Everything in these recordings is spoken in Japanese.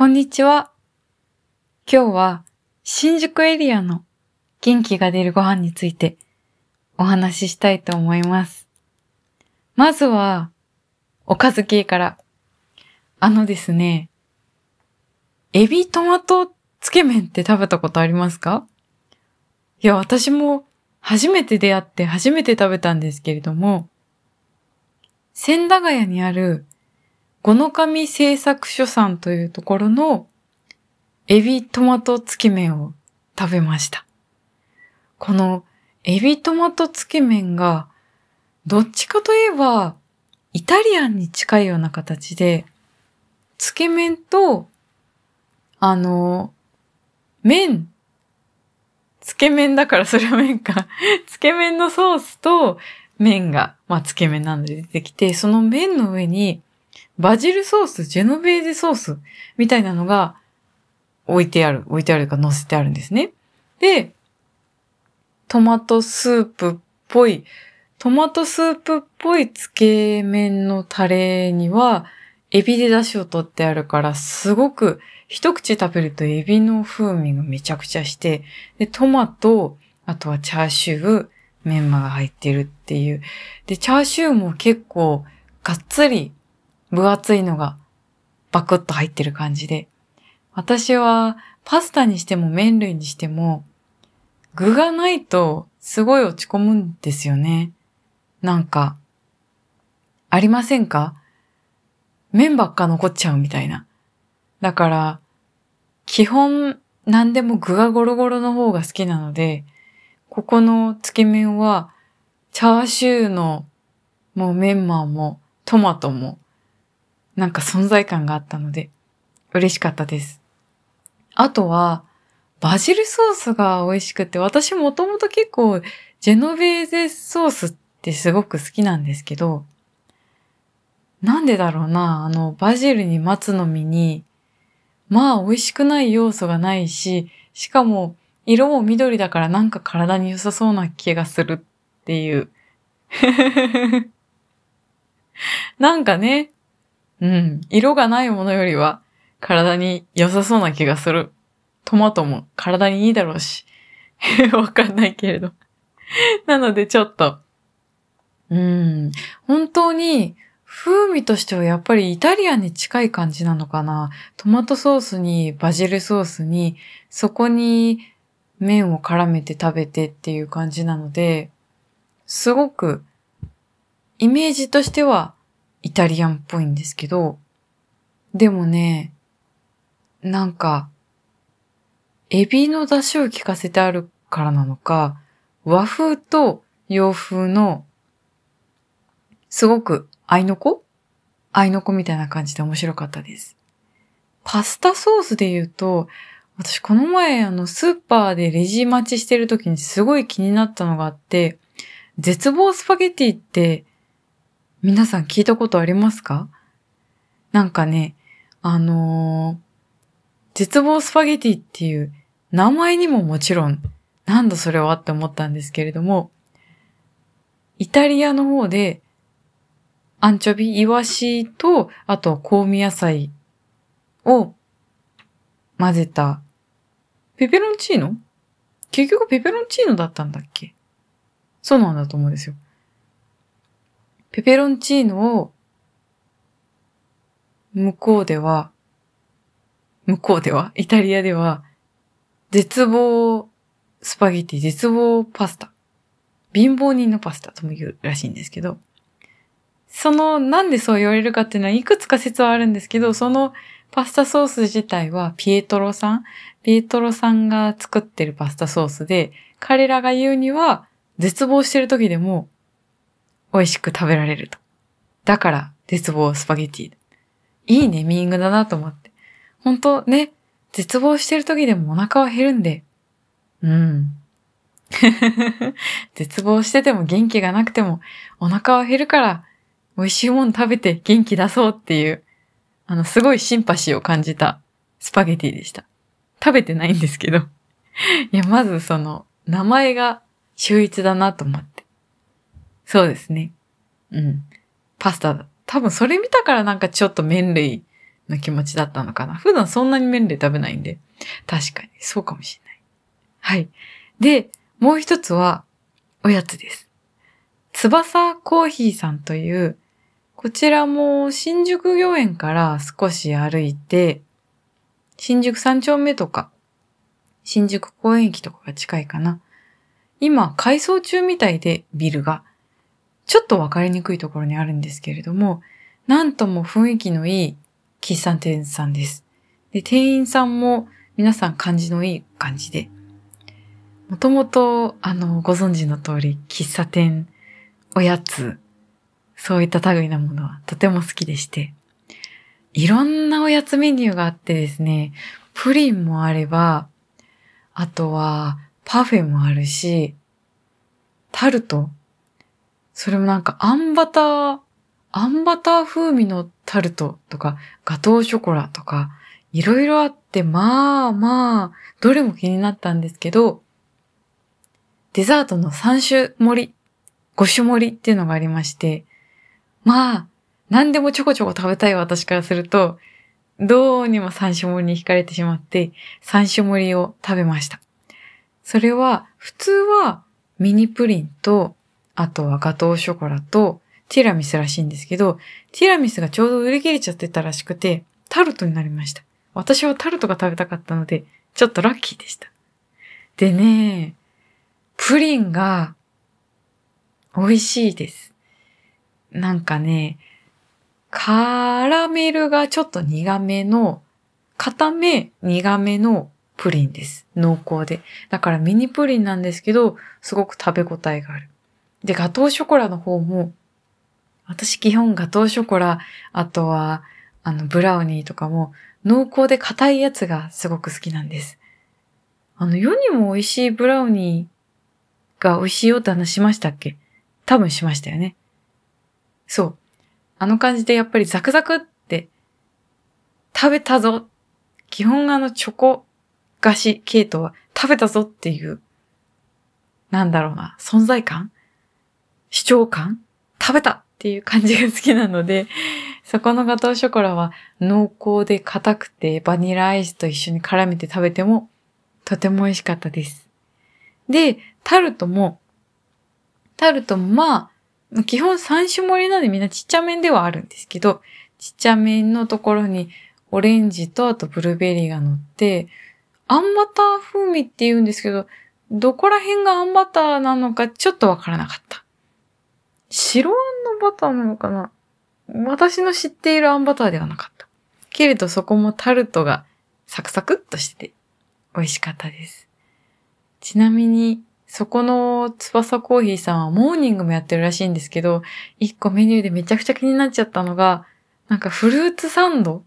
こんにちは。今日は新宿エリアの元気が出るご飯についてお話ししたいと思います。まずは、おかず系から。あのですね、エビトマトつけ麺って食べたことありますか？いや、私も初めて出会って初めて食べたんですけれども、千駄ヶ谷にある五の神製作所さんというところのエビトマトつけ麺を食べました。このエビトマトつけ麺がどっちかといえばイタリアンに近いような形で、つけ麺と、あの、麺、つけ麺だからそれは麺か。つけ麺のソースと麺が、まあつけ麺なので出てきて、その麺の上にバジルソース、ジェノベーゼソースみたいなのが置いてある、置いてあるか乗せてあるんですね。で、トマトスープっぽい、トマトスープっぽいつけ麺のタレには、エビで出汁を取ってあるから、すごく一口食べるとエビの風味がめちゃくちゃして、で、トマト、あとはチャーシュー、メンマが入ってるっていう。で、チャーシューも結構がっつり分厚いのがバクッと入ってる感じで。私はパスタにしても麺類にしても具がないとすごい落ち込むんですよね。なんか、ありませんか？麺ばっか残っちゃうみたいな。だから、基本何でも具がゴロゴロの方が好きなので、ここのつけ麺は、チャーシューのもうメンマもトマトもなんか存在感があったので嬉しかったです。あとは、バジルソースが美味しくて、私もともと結構ジェノベーゼソースってすごく好きなんですけど、なんでだろうな、あの、バジルに松の実に、まあ美味しくない要素がないし、しかも色も緑だからなんか体に良さそうな気がするっていう。なんかね、うん、色がないものよりは体に良さそうな気がする。トマトも体にいいだろうし。わかんないけれど。なのでちょっと、うん、本当に風味としてはやっぱりイタリアンに近い感じなのかな。トマトソースにバジルソースに、そこに麺を絡めて食べてっていう感じなので、すごくイメージとしてはイタリアンっぽいんですけど、でもね、なんか、エビの出汁を効かせてあるからなのか、和風と洋風の、すごく合いの子？合いの子みたいな感じで面白かったです。パスタソースで言うと、私この前あのスーパーでレジ待ちしてる時にすごい気になったのがあって、絶望スパゲティって皆さん聞いたことありますか？なんかね、あのー絶望スパゲティっていう名前にももちろん、なんだそれはって思ったんですけれども、イタリアの方で、アンチョビ、イワシと、あと香味野菜を混ぜた、ペペロンチーノ？結局ペペロンチーノだったんだっけ？そうなんだと思うんですよ。ペペロンチーノを、向こうでは、向こうでは、イタリアでは、絶望スパゲティ、絶望パスタ。貧乏人のパスタとも言うらしいんですけど、その、なんでそう言われるかっていうのは、いくつか説はあるんですけど、そのパスタソース自体はピエトロさん、ピエトロさんが作ってるパスタソースで、彼らが言うには、絶望してる時でも、美味しく食べられると。だから、絶望スパゲティ。いいネーミングだなと思って。本当ね、絶望してる時でもお腹は減るんで。うん。絶望してても元気がなくてもお腹は減るから美味しいもの食べて元気出そうっていう、あの、すごいシンパシーを感じたスパゲティでした。食べてないんですけど。いや、まずその、名前が秀逸だなと思って。そうですね。うん。パスタだ。多分それ見たからなんかちょっと麺類の気持ちだったのかな。普段そんなに麺類食べないんで。確かに、そうかもしれない。はい。で、もう一つは、おやつです。翼コーヒーさんという、こちらも新宿御苑から少し歩いて、新宿三丁目とか、新宿公園駅とかが近いかな。今、改装中みたいで、ビルが。ちょっとわかりにくいところにあるんですけれども、なんとも雰囲気のいい喫茶店さんです。で、店員さんも皆さん感じのいい感じで。もともと、あの、ご存知の通り、喫茶店、おやつ、そういった類なものはとても好きでして、いろんなおやつメニューがあってですね、プリンもあれば、あとはパフェもあるし、タルトそれもなんかあんバター、あんバター風味のタルトとか、ガトーショコラとか、いろいろあって、まあまあ、どれも気になったんですけど、デザートの3種盛り、5種盛りっていうのがありまして、まあ、何でもちょこちょこ食べたい私からすると、どうにも3種盛りに惹かれてしまって、3種盛りを食べました。それは、普通はミニプリンと、あとはガトーショコラと、ティラミスらしいんですけど、ティラミスがちょうど売り切れちゃってたらしくて、タルトになりました。私はタルトが食べたかったので、ちょっとラッキーでした。でね、プリンが美味しいです。なんかね、カラメルがちょっと苦めの、固め苦めのプリンです。濃厚で。だからミニプリンなんですけど、すごく食べ応えがある。で、ガトーショコラの方も、私基本ガトーショコラ、あとは、あの、ブラウニーとかも、濃厚で硬いやつがすごく好きなんです。あの、世にも美味しいブラウニーが美味しいよって話しましたっけ？多分しましたよね。そう。あの感じでやっぱりザクザクって食べたぞ。基本あのチョコ菓子系統は食べたぞっていう、なんだろうな、存在感主張感？食べたっていう感じが好きなので、そこのガトーショコラは濃厚で硬くてバニラアイスと一緒に絡めて食べてもとても美味しかったです。で、タルトも、タルトもまあ、基本3種盛りなんでみんなちっちゃめではあるんですけど、ちっちゃめのところにオレンジとあとブルーベリーが乗って、あんバター風味って言うんですけど、どこら辺があんバターなのかちょっとわからなかった。白あんのバターなのかな？私の知っているあんバターではなかった。けれどそこもタルトがサクサクっとしてて美味しかったです。ちなみに、そこの翼コーヒーさんはモーニングもやってるらしいんですけど、一個メニューでめちゃくちゃ気になっちゃったのが、なんかフルーツサンド？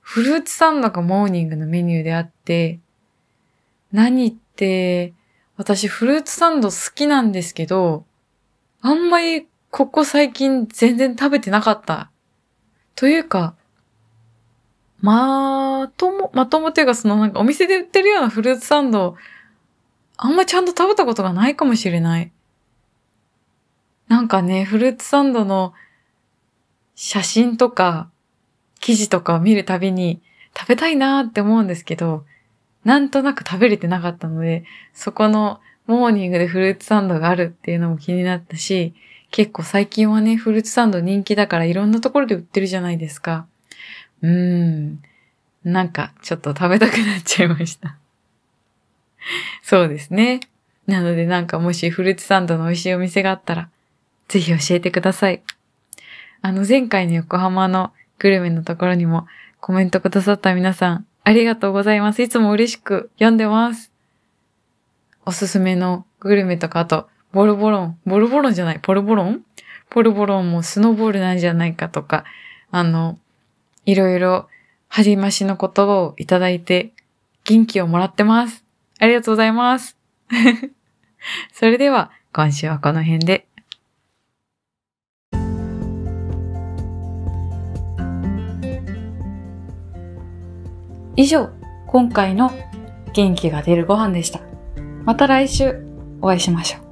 フルーツサンドがモーニングのメニューであって、何って、私フルーツサンド好きなんですけど、あんまりここ最近全然食べてなかった。というか、まとも、まともというかそのなんかお店で売ってるようなフルーツサンド、あんまちゃんと食べたことがないかもしれない。なんかね、フルーツサンドの写真とか記事とかを見るたびに食べたいなーって思うんですけど、なんとなく食べれてなかったので、そこのモーニングでフルーツサンドがあるっていうのも気になったし、結構最近はね、フルーツサンド人気だからいろんなところで売ってるじゃないですか。うーん。なんかちょっと食べたくなっちゃいました。そうですね。なのでなんかもしフルーツサンドの美味しいお店があったら、ぜひ教えてください。あの前回の横浜のグルメのところにもコメントくださった皆さん、ありがとうございます。いつも嬉しく読んでます。おすすめのグルメとか、あと、ボルボロン、ボルボロンじゃない、ポルボロン？ポルボロンもスノーボールなんじゃないかとか、あの、いろいろ、励ましの言葉をいただいて、元気をもらってます。ありがとうございます。それでは、今週はこの辺で。以上、今回の元気が出るご飯でした。また来週お会いしましょう。